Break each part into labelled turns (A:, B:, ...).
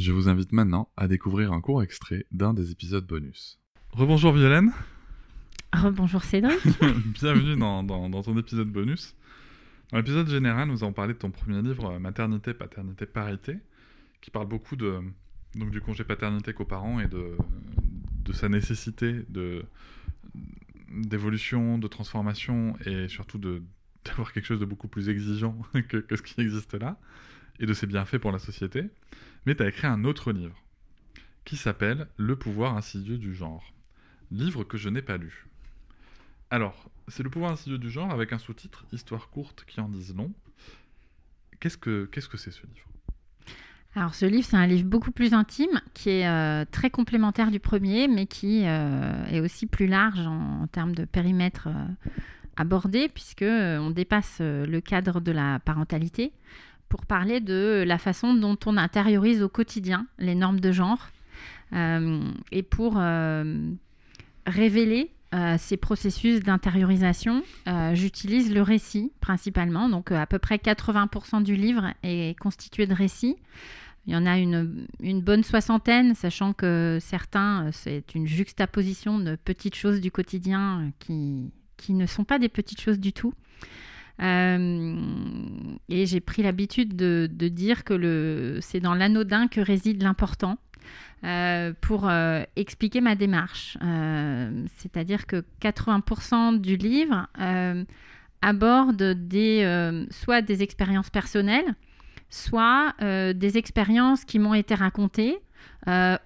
A: Je vous invite maintenant à découvrir un court extrait d'un des épisodes bonus. Rebonjour Violaine
B: Rebonjour Cédric.
A: Bienvenue dans, dans, ton épisode bonus. Dans l'épisode général, nous avons parlé de ton premier livre, Maternité, Paternité, Parité, qui parle beaucoup de, donc, du congé paternité coparent et de, de sa nécessité de, d'évolution, de transformation et surtout de, d'avoir quelque chose de beaucoup plus exigeant que, que, ce qui existe là et de ses bienfaits pour la société. Mais tu as écrit un autre livre qui s'appelle Le pouvoir insidieux du genre. Livre que je n'ai pas lu. Alors, c'est le pouvoir insidieux du genre avec un sous-titre Histoire courte qui en disent long. Qu'est-ce que c'est ce livre?
B: Alors ce livre, c'est un livre beaucoup plus intime, qui est euh, très complémentaire du premier, mais qui euh, est aussi plus large en, termes de périmètre euh, abordé, puisque on dépasse le cadre de la parentalité pour parler de la façon dont on intériorise au quotidien les normes de genre et pour révéler euh, ces processus d'intériorisation, euh, j'utilise le récit principalement. Donc, euh, à peu près 80% du livre est constitué de récits. Il y en a une, bonne soixantaine, sachant que certains, c'est une juxtaposition de petites choses du quotidien qui, qui ne sont pas des petites choses du tout. Et j'ai pris l'habitude de, dire que c'est dans l'anodin que réside l'important. Euh, pour euh, expliquer ma démarche. Euh, c'est-à-dire que 80% du livre aborde des, soit des expériences personnelles, soit des expériences qui m'ont été racontées.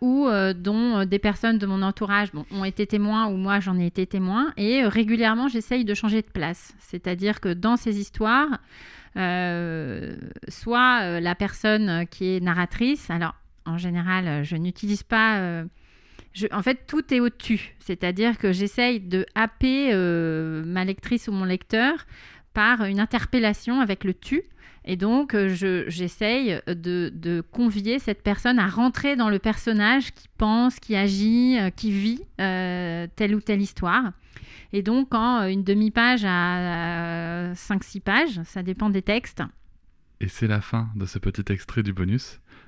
B: Ou dont des personnes de mon entourage ont été témoins ou moi j'en ai été témoin. Et régulièrement, j'essaye de changer de place. C'est-à-dire que dans ces histoires, soit la personne qui est narratrice, alors en général, euh, je n'utilise pas. Euh, en fait, tout est au-dessus. C'est-à-dire que j'essaye de happer euh, ma lectrice ou mon lecteur par une interpellation avec le tu. Et donc, j'essaye de, convier cette personne à rentrer dans le personnage qui pense, qui agit, qui vit telle ou telle histoire. Et donc, en une demi-page à 5-6 pages, ça dépend des textes.
A: Et c'est la fin de ce petit extrait du bonus.